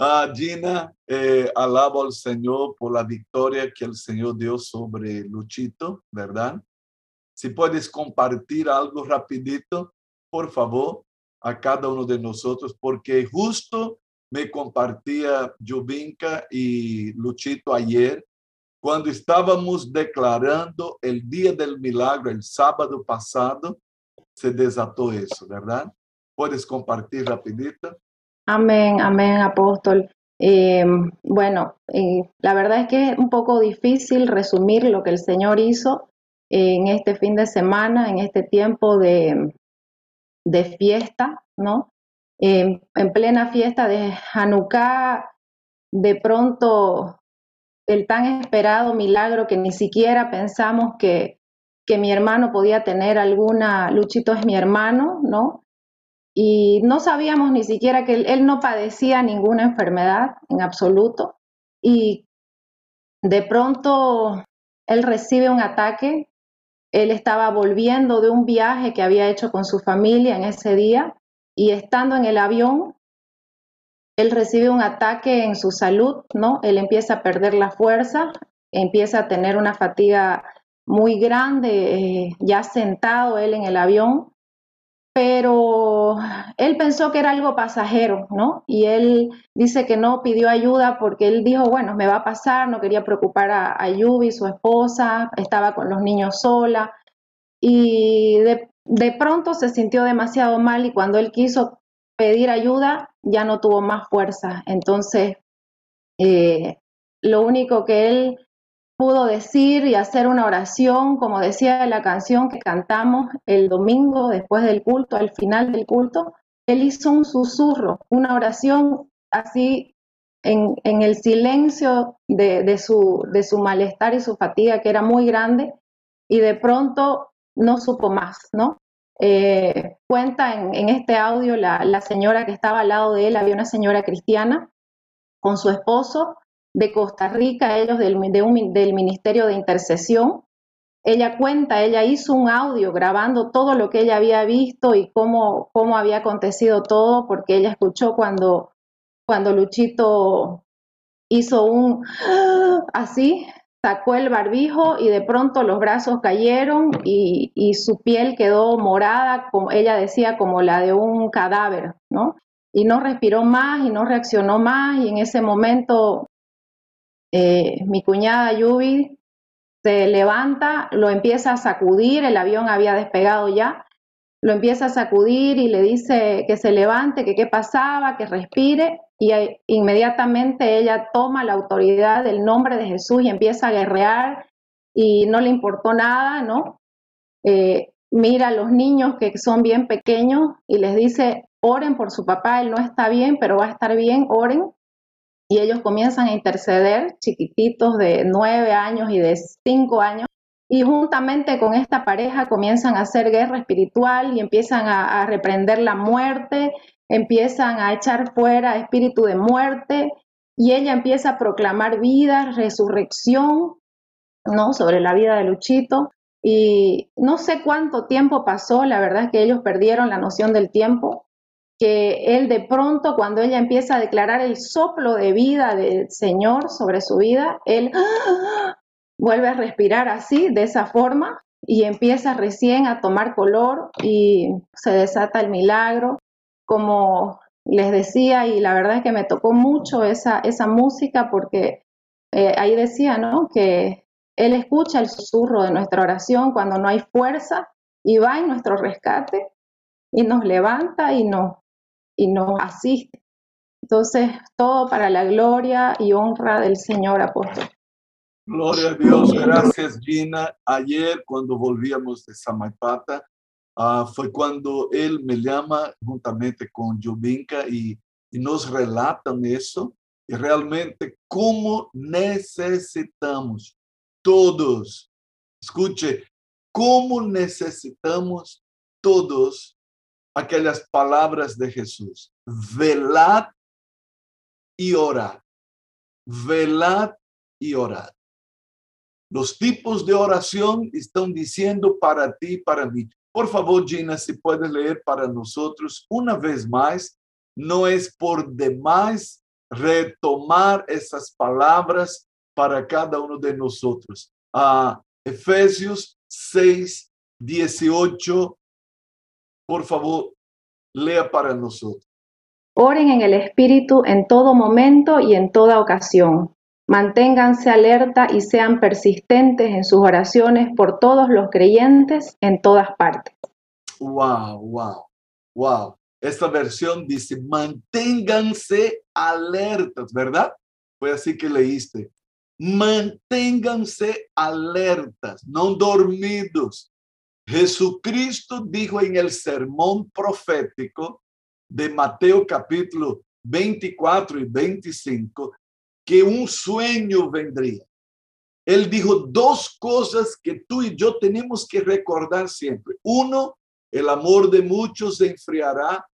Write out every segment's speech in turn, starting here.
Ah, Gina, eh, alabo al Señor por la victoria que el Señor dio sobre Luchito, ¿verdad? Si puedes compartir algo rapidito, por favor, a cada uno de nosotros, porque justo me compartía Jubinka y Luchito ayer, cuando estábamos declarando el día del milagro, el sábado pasado, se desató eso, ¿verdad? ¿Puedes compartir rapidito? Amén, amén, apóstol. Eh, bueno, eh, la verdad es que es un poco difícil resumir lo que el Señor hizo en este fin de semana, en este tiempo de, de fiesta, ¿no? en plena fiesta de Hanukkah, de pronto el tan esperado milagro que ni siquiera pensamos que, que mi hermano podía tener alguna, Luchito es mi hermano, ¿no? Y no sabíamos ni siquiera que él, no padecía ninguna enfermedad en absoluto. Y de pronto él recibe un ataque. Él estaba volviendo de un viaje que había hecho con su familia en ese día y estando en el avión, él recibe un ataque en su salud, ¿no? Él empieza a perder la fuerza, empieza a tener una fatiga muy grande, eh, ya sentado él en el avión, pero él pensó que era algo pasajero, ¿no? Y él dice que no pidió ayuda porque él dijo, bueno, me va a pasar, no quería preocupar a, Yubi, su esposa, estaba con los niños sola, y de, de pronto se sintió demasiado mal y cuando él quiso pedir ayuda ya no tuvo más fuerza. Entonces, eh, lo único que él pudo decir y hacer una oración, como decía la canción que cantamos el domingo después del culto, al final del culto, él hizo un susurro, una oración así en, en el silencio de, de, su, de su malestar y su fatiga, que era muy grande, y de pronto no supo más, ¿no? Eh, cuenta en, este audio la, señora que estaba al lado de él, había una señora cristiana con su esposo de Costa Rica, ellos del, del Ministerio de Intercesión. Ella cuenta, ella hizo un audio grabando todo lo que ella había visto y cómo, cómo había acontecido todo, porque ella escuchó cuando, cuando Luchito hizo un así, sacó el barbijo y de pronto los brazos cayeron y, su piel quedó morada, como ella decía, como la de un cadáver, ¿no? Y no respiró más y no reaccionó más y en ese momento eh, mi cuñada Yubi se levanta, lo empieza a sacudir, el avión había despegado ya, lo empieza a sacudir y le dice que se levante, que qué pasaba, que respire y inmediatamente ella toma la autoridad del nombre de Jesús y empieza a guerrear y no le importó nada, ¿no? Eh, mira a los niños que son bien pequeños y les dice, oren por su papá, él no está bien, pero va a estar bien, oren. Y ellos comienzan a interceder, chiquititos de nueve años y de cinco años, y juntamente con esta pareja comienzan a hacer guerra espiritual y empiezan a, a reprender la muerte empiezan a echar fuera espíritu de muerte y ella empieza a proclamar vida, resurrección, ¿no? Sobre la vida de Luchito. Y no sé cuánto tiempo pasó, la verdad es que ellos perdieron la noción del tiempo, que él de pronto, cuando ella empieza a declarar el soplo de vida del Señor sobre su vida, él vuelve a respirar así, de esa forma, y empieza recién a tomar color y se desata el milagro como les decía, y la verdad es que me tocó mucho esa, esa música porque eh, ahí decía, ¿no? Que Él escucha el susurro de nuestra oración cuando no hay fuerza y va en nuestro rescate y nos levanta y nos, y nos asiste. Entonces, todo para la gloria y honra del Señor apóstol. Gloria a Dios, gracias Gina. Ayer cuando volvíamos de Samaipata, Ah, fue cuando él me llama juntamente con Jubinka y, y nos relatan eso y realmente cómo necesitamos todos, escuche, cómo necesitamos todos aquellas palabras de Jesús. Velad y orad. Velad y orad. Los tipos de oración están diciendo para ti, para mí. Por favor, Gina, se puede leer para nosotros una vez más. No es por demás retomar essas palavras para cada um de nós. A Efésios 6, 18. Por favor, lea para nós. Oren en el Espíritu en todo momento y en toda ocasión. Manténganse alerta y sean persistentes en sus oraciones por todos los creyentes en todas partes. Wow, wow, wow. Esta versión dice, manténganse alertas, ¿verdad? Fue así que leíste. Manténganse alertas, no dormidos. Jesucristo dijo en el sermón profético de Mateo capítulo 24 y 25 que un sueño vendría. Él dijo dos cosas que tú y yo tenemos que recordar siempre. Uno, el amor de muchos se enfriará.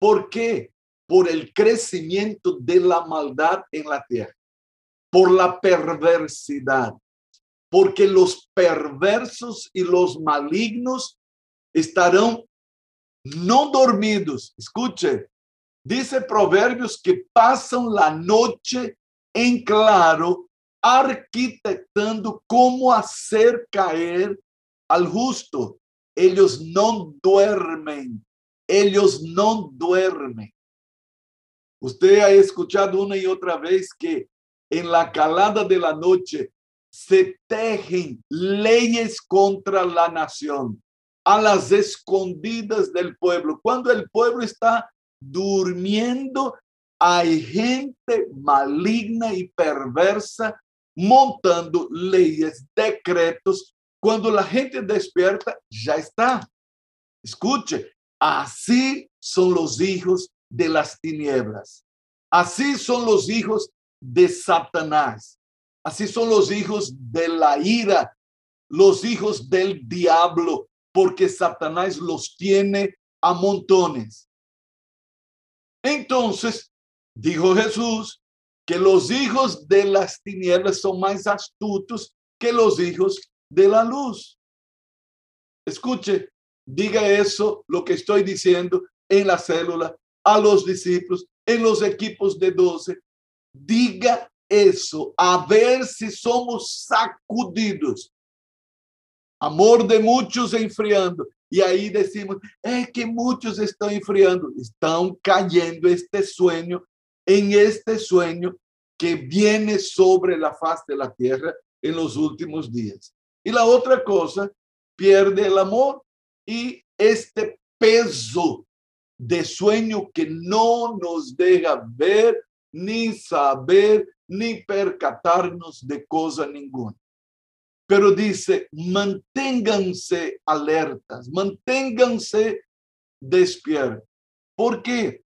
¿Por qué? Por el crecimiento de la maldad en la tierra, por la perversidad, porque los perversos y los malignos estarán no dormidos. Escuche, dice Proverbios que pasan la noche en claro arquitectando como hacer caer al justo. Ellos no duermen, ellos no duermen. Usted ha escuchado una y otra vez que en la calada de la noche se tejen leyes contra la nación a las escondidas del pueblo. Cuando el pueblo está durmiendo, hay gente maligna y perversa montando leyes, decretos. Cuando la gente despierta, ya está. Escuche, así son los hijos de las tinieblas. Así son los hijos de Satanás. Así son los hijos de la ira, los hijos del diablo, porque Satanás los tiene a montones. Entonces, dijo Jesús, que los hijos de las tinieblas son más astutos que los hijos de la luz. Escuche, diga eso, lo que estoy diciendo en la célula, a los discípulos, en los equipos de doce. Diga eso, a ver si somos sacudidos. Amor de muchos enfriando. Y ahí decimos, es que muchos están enfriando, están cayendo este sueño en este sueño que viene sobre la faz de la tierra en los últimos días. Y la otra cosa, pierde el amor y este peso de sueño que no nos deja ver, ni saber, ni percatarnos de cosa ninguna. Pero dice, manténganse alertas, manténganse despiertos. ¿Por qué?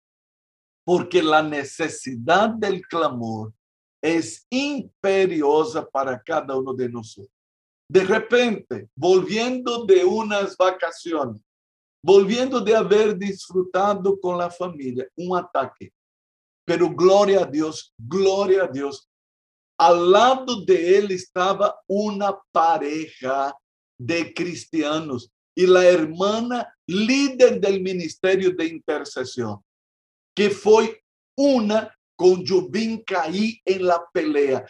porque la necesidad del clamor es imperiosa para cada uno de nosotros. De repente, volviendo de unas vacaciones, volviendo de haber disfrutado con la familia, un ataque. Pero gloria a Dios, gloria a Dios. Al lado de él estaba una pareja de cristianos y la hermana líder del ministerio de intercesión que foi una com Jubinca aí em la pelea.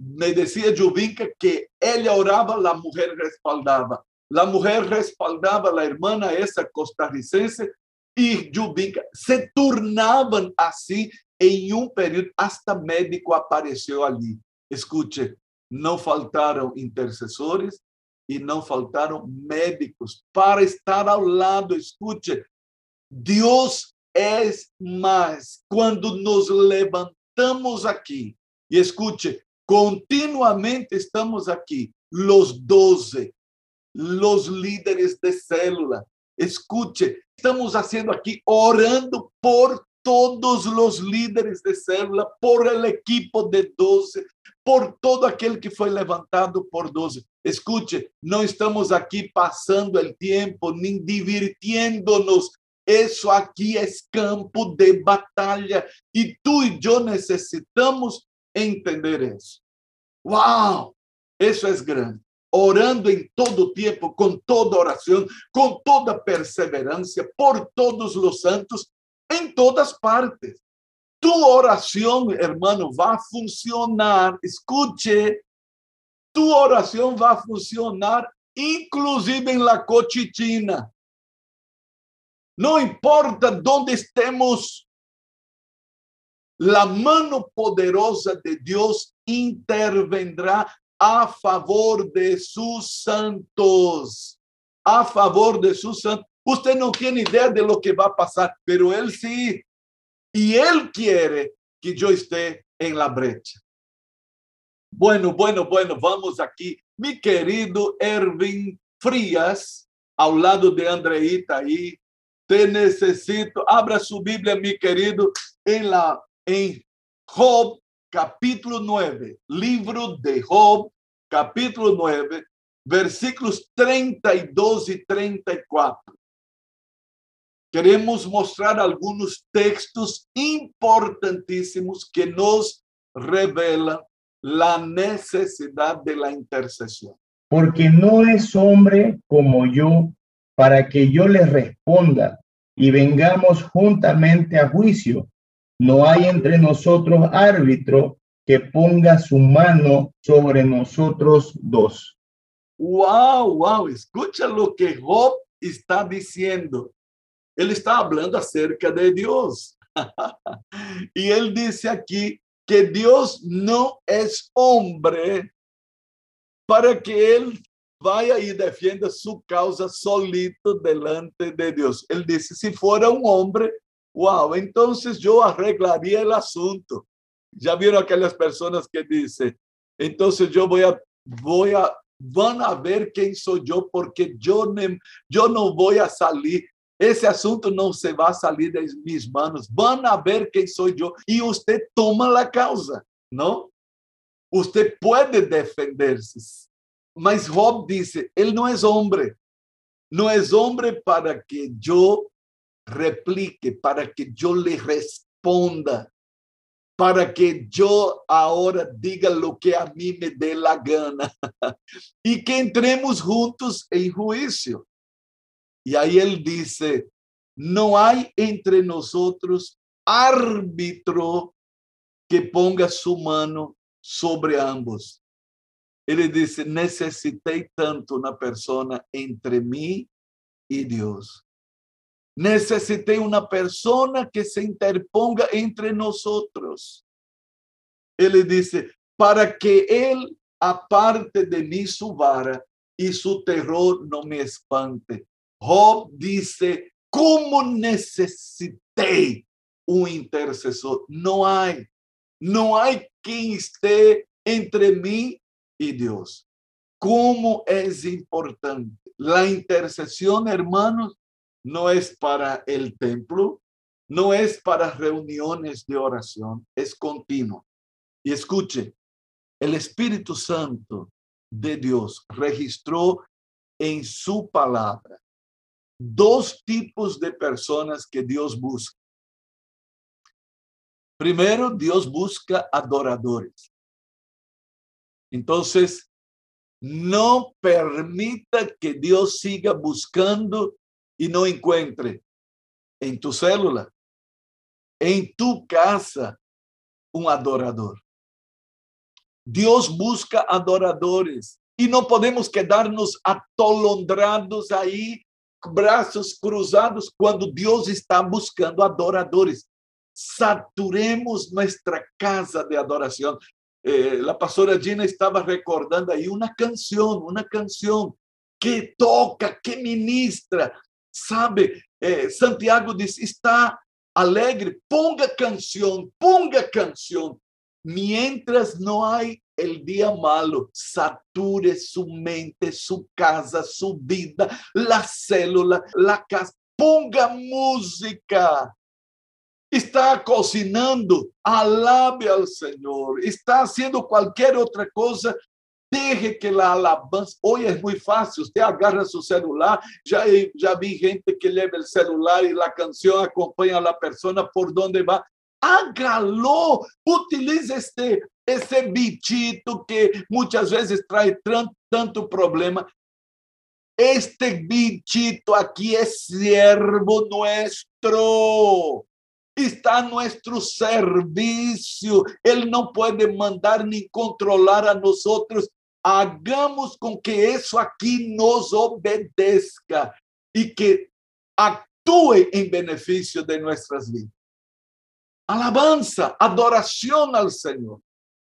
Me decía Jubinca que ella orava, la mujer respaldava. La mujer respaldava la hermana essa costarricense e Jubinca se turnavam assim em um período, hasta médico apareceu ali. Escute, não faltaram intercessores e não faltaram médicos para estar ao lado. Escute, Deus é mais quando nos levantamos aqui e escute, continuamente estamos aqui, los doze, los líderes de célula. Escute, estamos fazendo aqui orando por todos os líderes de célula, por el equipo de 12, por todo aquele que foi levantado por 12. Escute, não estamos aqui passando o tempo, nem divirtiendo-nos isso aqui é campo de batalha e tu e eu necessitamos entender isso. Uau! Isso é grande. Orando em todo tempo, com toda oração, com toda perseverança, por todos os santos, em todas partes. tu oración, hermano, va a funcionar. Escuche, tu oración va a funcionar inclusive en la cochichina. No importa dónde estemos, la mano poderosa de Dios intervendrá a favor de sus santos, a favor de sus santos. Usted no tiene idea de lo que va a pasar, pero Él sí. Y Él quiere que yo esté en la brecha. Bueno, bueno, bueno, vamos aquí. Mi querido Erwin Frias, ao lado de Andreita aí, te necesito. Abra sua Bíblia, meu querido, em, la, em Job, capítulo 9. Livro de Job, capítulo 9, versículos 32 e 34. Queremos mostrar alguns textos importantíssimos que nos revelam la necesidad de la intercesión. Porque no es hombre como yo para que yo le responda y vengamos juntamente a juicio. No hay entre nosotros árbitro que ponga su mano sobre nosotros dos. Wow, wow, escucha lo que Job está diciendo. Él está hablando acerca de Dios. y él dice aquí que Dios no es hombre para que él vaya y defienda su causa solito delante de Dios. Él dice, si fuera un hombre, wow, entonces yo arreglaría el asunto. Ya vieron aquellas personas que dicen, entonces yo voy a, voy a, van a ver quién soy yo porque yo, yo no voy a salir esse assunto não se vai sair das minhas mãos. Vão ver quem sou eu e você toma a causa, não? Você pode defender-se. Mas Job disse: ele não é homem. Não é homem para que eu replique, para que eu lhe responda, para que eu agora diga o que a mim me dê a gana e que entremos juntos em juízo. Y ahí él dice, no hay entre nosotros árbitro que ponga su mano sobre ambos. Él dice, necesité tanto una persona entre mí y Dios. Necesité una persona que se interponga entre nosotros. Él dice, para que él aparte de mí su vara y su terror no me espante. Job dice, ¿cómo necesité un intercesor? No hay, no hay quien esté entre mí y Dios. ¿Cómo es importante? La intercesión, hermanos, no es para el templo, no es para reuniones de oración, es continuo. Y escuche, el Espíritu Santo de Dios registró en su palabra dos tipos de personas que Dios busca. Primero, Dios busca adoradores. Entonces, no permita que Dios siga buscando y no encuentre en tu célula, en tu casa, un adorador. Dios busca adoradores y no podemos quedarnos atolondrados ahí braços cruzados quando Deus está buscando adoradores. Saturemos nossa casa de adoração. Eh, a pastora Dina estava recordando aí uma canção, uma canção que toca, que ministra. Sabe, eh, Santiago diz: está alegre, ponga canção, ponga canção. Mientras não há el día malo sature su mente, su casa, su vida, la célula, la casa. Ponga música. Está cocinando, alabe al Señor. Está haciendo cualquier otra cosa, deje que la alabanza. Hoy es muy fácil, usted agarra su celular. Ya, ya vi gente que lleva el celular y la canción acompaña a la persona por donde va. Hágalo, utilize este esse bichito que muitas vezes traz tanto problema. Este bichito aqui é servo nuestro. está a nuestro servicio. Él no puede mandar ni controlar a nosotros. Hagamos con que eso aquí nos obedezca y que actúe en beneficio de nuestras vidas. Alabanza, adoración al Señor.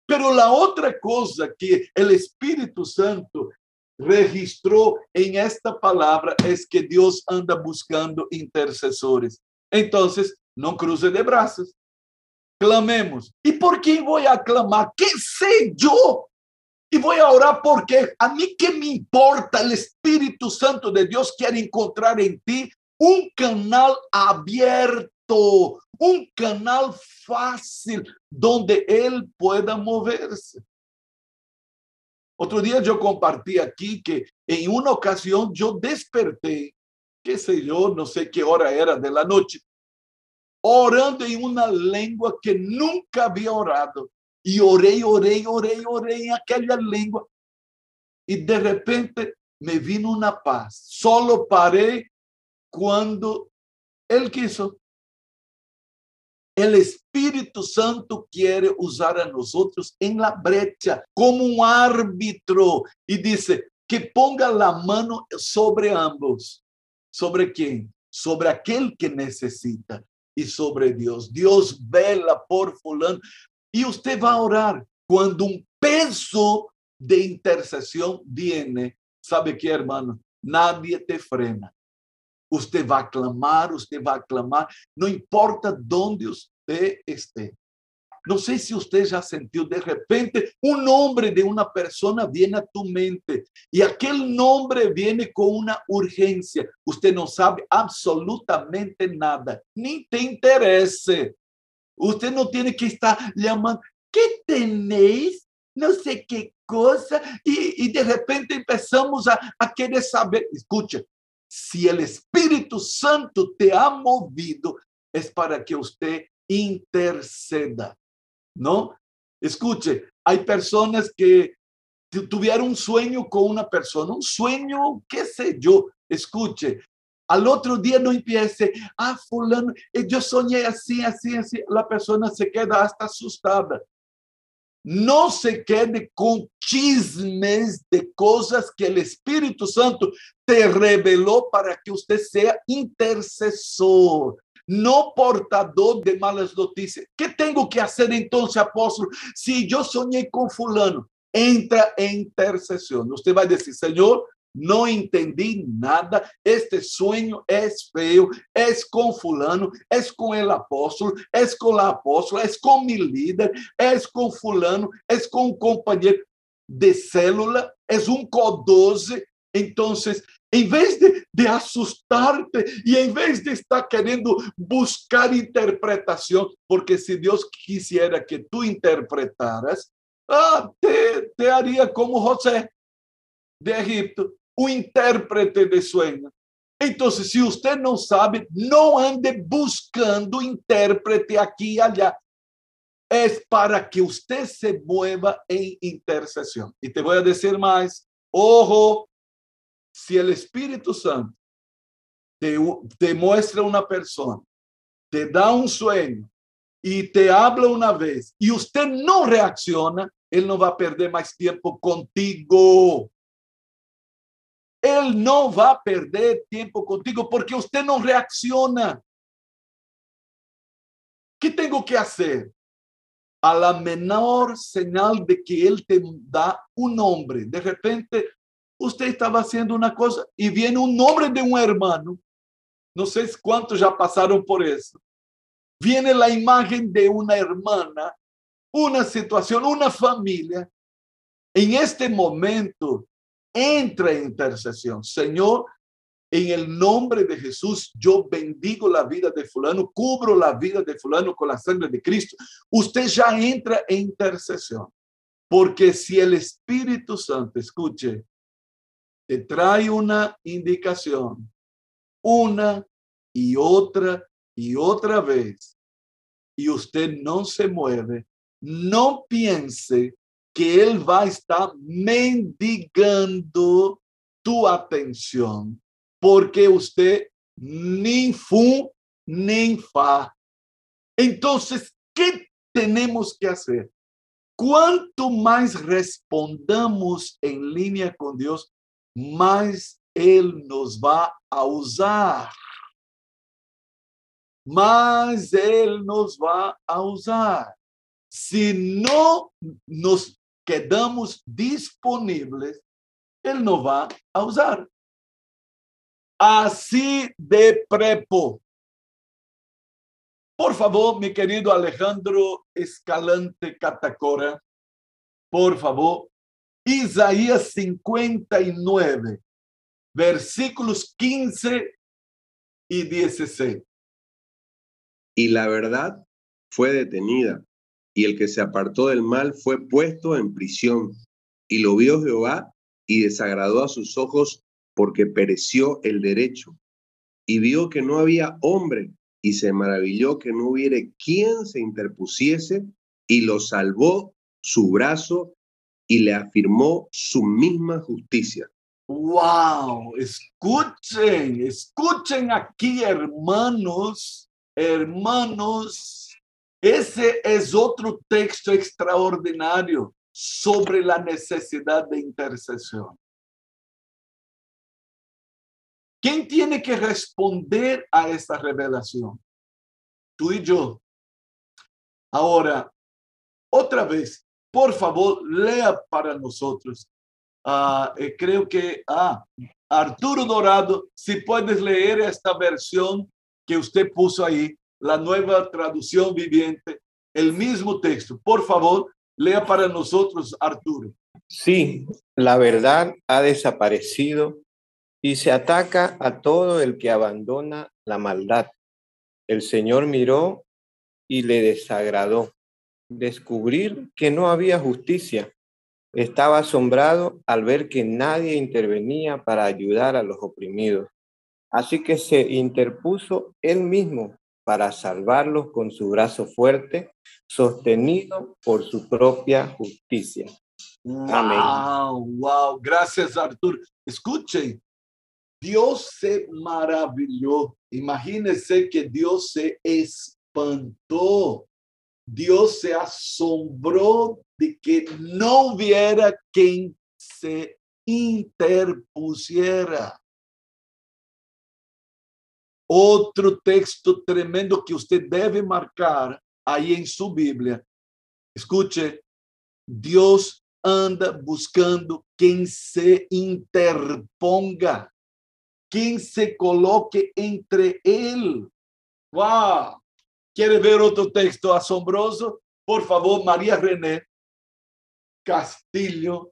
Pero la otra cosa que el Espíritu Santo registró en esta palabra es que Dios anda buscando intercesores. Entonces, no cruce de brazos. Clamemos. ¿Y por qué voy a clamar? ¿Qué sé yo? Y voy a orar porque a mí qué me importa, el Espíritu Santo de Dios quiere encontrar en ti un canal abierto, un canal fácil donde Él pueda moverse. Otro día yo compartí aquí que en una ocasión yo desperté, qué sé yo, no sé qué hora era de la noche, orando en una lengua que nunca había orado. Y oré, oré, oré, oré en aquella lengua. Y de repente me vino una paz. Solo paré cuando Él quiso. El Espíritu Santo quiere usar a nosotros en la brecha como un árbitro y dice que ponga la mano sobre ambos. ¿Sobre quién? Sobre aquel que necesita y sobre Dios. Dios vela por fulano. Y usted va a orar cuando un peso de intercesión viene. ¿Sabe qué, hermano? Nadie te frena. Usted va a clamar, usted va a clamar, no importa dónde usted esté. No sé si usted ya sentiu de repente un nombre de una persona viene a tu mente y aquel nombre viene con una urgencia. Usted no sabe absolutamente nada, ni te interese. Usted no tiene que estar llamando, ¿qué tenéis? No sé qué cosa. Y, y de repente empezamos a, a querer saber. Escucha, si el Espíritu Santo te ha movido, es para que usted interceda. ¿no? Escuche, hay personas que tuvieron un sueño con una persona, un sueño, qué sé yo, escuche, al otro día no empiece, ah, fulano, eh, yo soñé así, así, así, la persona se queda hasta asustada. No se quede con chismes de cosas que el Espíritu Santo te reveló para que usted sea intercesor no portador de malas noticias. ¿Qué tengo que hacer entonces, apóstolo? Si yo soñé con fulano, entra en intercesión. Usted va a decir, Señor, no entendí nada, este sueño es feo, es con fulano, es con el apóstolo, es con la apóstola, es con mi líder, es con fulano, es con un compañero de célula, es un co-12. Entonces, em vez de, de assustarte e em vez de estar querendo buscar interpretação, porque se Deus quisiera que tu interpretaras, ah, te, te haria como José de Egipto, o intérprete de sueño. Então, se você não sabe, não ande buscando intérprete aqui e allá. É para que você se mueva em intercessão. E te vou dizer mais: ojo, si el Espíritu Santo te, muestra una persona, te da un sueño y te habla una vez y usted no reacciona, él no va a perder más tiempo contigo. Él no va a perder tiempo contigo porque usted no reacciona. ¿Qué tengo que hacer? A la menor señal de que Él te da un nombre, de repente usted estaba haciendo una cosa y viene un nombre de un hermano. No sé cuántos ya pasaron por eso. Viene la imagen de una hermana, una situación, una familia. En este momento entra en intercesión. Señor, en el nombre de Jesús, yo bendigo la vida de fulano, cubro la vida de fulano con la sangre de Cristo. Usted ya entra en intercesión. Porque si el Espíritu Santo, escuche, te trae una indicación una y otra y otra vez y usted no se mueve, no piense que él va a estar mendigando tu atención, porque usted ni fu ni fa. Entonces, ¿qué tenemos que hacer? Cuanto más respondamos en línea con Dios, más Él nos va a usar. Más Él nos va a usar. Si no nos quedamos disponibles, Él no va a usar. Así de prepo. Por favor, mi querido Alejandro Escalante Catacora, por favor, Isaías 59, versículos 15 y 16. Y la verdad fue detenida, y el que se apartó del mal fue puesto en prisión, y lo vio Jehová y desagradó a sus ojos porque pereció el derecho, y vio que no había hombre, y se maravilló que no hubiere quien se interpusiese, y lo salvó su brazo y le afirmó su misma justicia. Wow, escuchen, escuchen aquí, hermanos, hermanos. Ese es otro texto extraordinario sobre la necesidad de intercesión. ¿Quién tiene que responder a esta revelación? Tú y yo. Ahora, otra vez, por favor, lea para nosotros. Eh, creo que, ah, Arturo Dorado, si puedes leer esta versión que usted puso ahí, la nueva traducción viviente, el mismo texto. Por favor, lea para nosotros, Arturo. Sí, la verdad ha desaparecido y se ataca a todo el que abandona la maldad. El Señor miró y le desagradó descubrir que no había justicia. Estaba asombrado al ver que nadie intervenía para ayudar a los oprimidos. Así que se interpuso él mismo para salvarlos con su brazo fuerte, sostenido por su propia justicia. Wow, wow, gracias Artur. Escuchen, Dios se maravilló. Imagínense que Dios se espantó. Dios se asombró de que no hubiera quien se interpusiera. Otro texto tremendo que usted debe marcar ahí en su Biblia. Escuche, Dios anda buscando quien se interponga quien se coloque entre él. ¡Wow! ¿Quiere ver otro texto asombroso? Por favor, María René Castillo.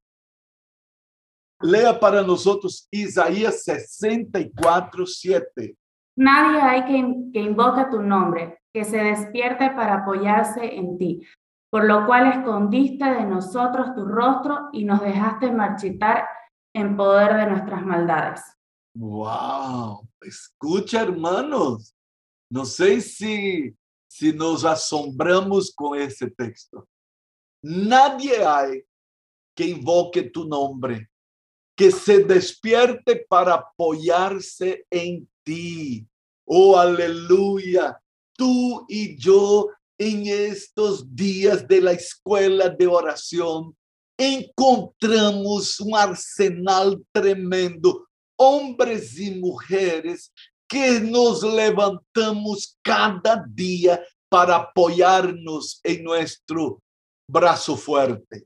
Lea para nosotros Isaías 64, 7. Nadie hay que, que invoque tu nombre, que se despierte para apoyarse en ti, por lo cual escondiste de nosotros tu rostro y nos dejaste marchitar en poder de nuestras maldades. Wow, escucha hermanos, no sé si, si nos asombramos con ese texto. Nadie hay que invoque tu nombre, que se despierte para apoyarse en ti. Oh, aleluya. Tú y yo en estos días de la escuela de oración encontramos un arsenal tremendo hombres y mujeres que nos levantamos cada día para apoyarnos en nuestro brazo fuerte,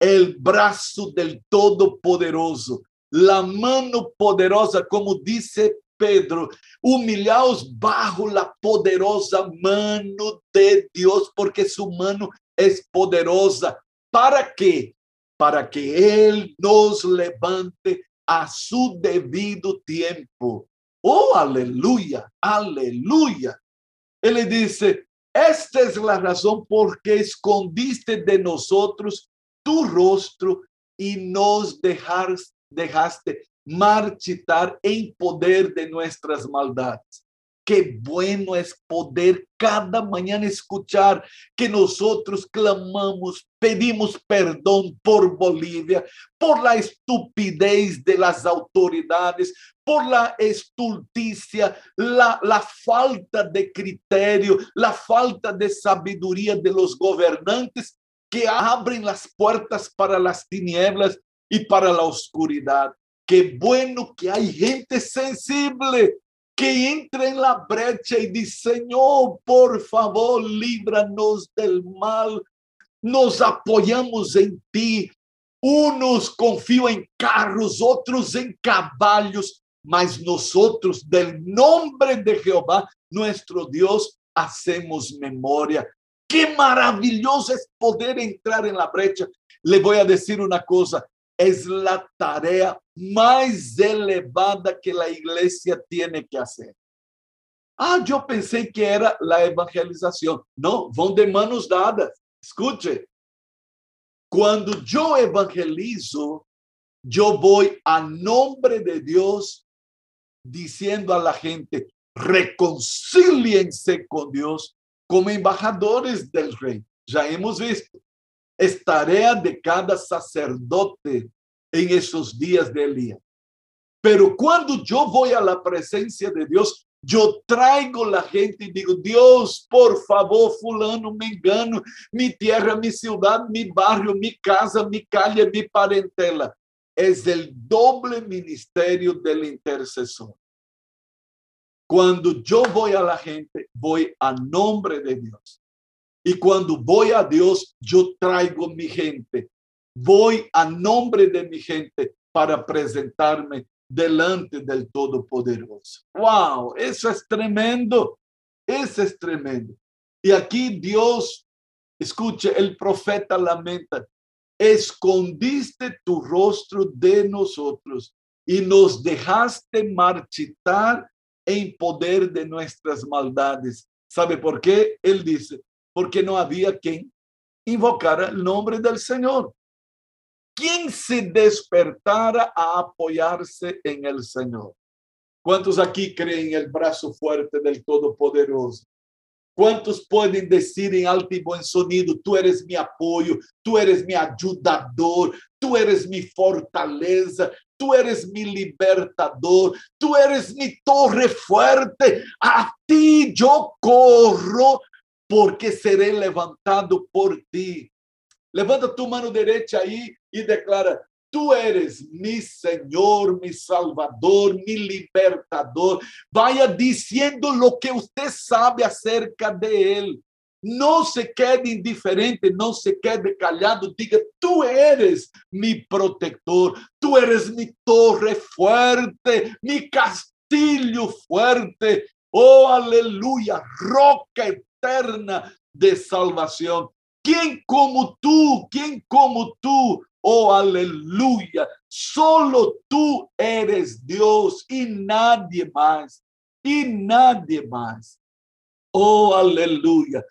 el brazo del Todopoderoso, la mano poderosa, como dice Pedro, humillaos bajo la poderosa mano de Dios, porque su mano es poderosa. ¿Para qué? Para que Él nos levante a su debido tiempo. Oh, aleluya, aleluya. Él le dice, esta es la razón por que escondiste de nosotros tu rostro y nos dejaste marchitar en poder de nuestras maldades. Qué bueno es poder cada mañana escuchar que nosotros clamamos, pedimos perdón por Bolivia, por la estupidez de las autoridades, por la estulticia, la, la falta de criterio, la falta de sabiduría de los gobernantes que abren las puertas para las tinieblas y para la oscuridad. Qué bueno que hay gente sensible que entra en la brecha y dice, Señor, por favor, líbranos del mal. Nos apoyamos en ti. Unos confían en carros, otros en caballos, mas nosotros del nombre de Jehová, nuestro Dios, hacemos memoria. Qué maravilloso es poder entrar en la brecha. Le voy a decir una cosa, es la tarea más elevada que la iglesia tiene que hacer. Ah, yo pensé que era la evangelización. No, van de manos dadas. Escuche, cuando yo evangelizo, yo voy a nombre de Dios diciendo a la gente, reconcíliense con Dios como embajadores del rey. Ya hemos visto. Es tarea de cada sacerdote en esos días de Elías. Pero cuando yo voy a la presencia de Dios, yo traigo la gente y digo, Dios, por favor, fulano, me engano, mi tierra, mi ciudad, mi barrio, mi casa, mi calle, mi parentela. Es el doble ministerio del intercesor. Cuando yo voy a la gente, voy a nombre de Dios. Y cuando voy a Dios, yo traigo mi gente. Voy a nombre de mi gente para presentarme delante del Todopoderoso. ¡Wow! Eso es tremendo. Eso es tremendo. Y aquí Dios, escuche, el profeta lamenta, escondiste tu rostro de nosotros y nos dejaste marchitar en poder de nuestras maldades. ¿Sabe por qué? Él dice, porque no había quien invocara el nombre del Señor. ¿Quién se despertara a apoyarse en el Señor? ¿Cuántos aquí creen en el brazo fuerte del Todopoderoso? ¿Cuántos pueden decir en alto y buen sonido, tú eres mi apoyo, tú eres mi ayudador, tú eres mi fortaleza, tú eres mi libertador, tú eres mi torre fuerte, a ti yo corro porque seré levantado por ti. Levanta tu mano derecha aí e declara: Tu eres mi Senhor, mi Salvador, mi libertador. Vaya diciendo lo que usted sabe acerca de Él. Não se quede indiferente, não se quede callado. Diga: Tu eres mi protector, tu eres mi torre fuerte, mi castillo fuerte. Oh, aleluya, roca eterna de salvación. ¿Quién como tú? ¿Quién como tú? Oh, aleluya. Solo tú eres Dios y nadie más. Y nadie más. Oh, aleluya.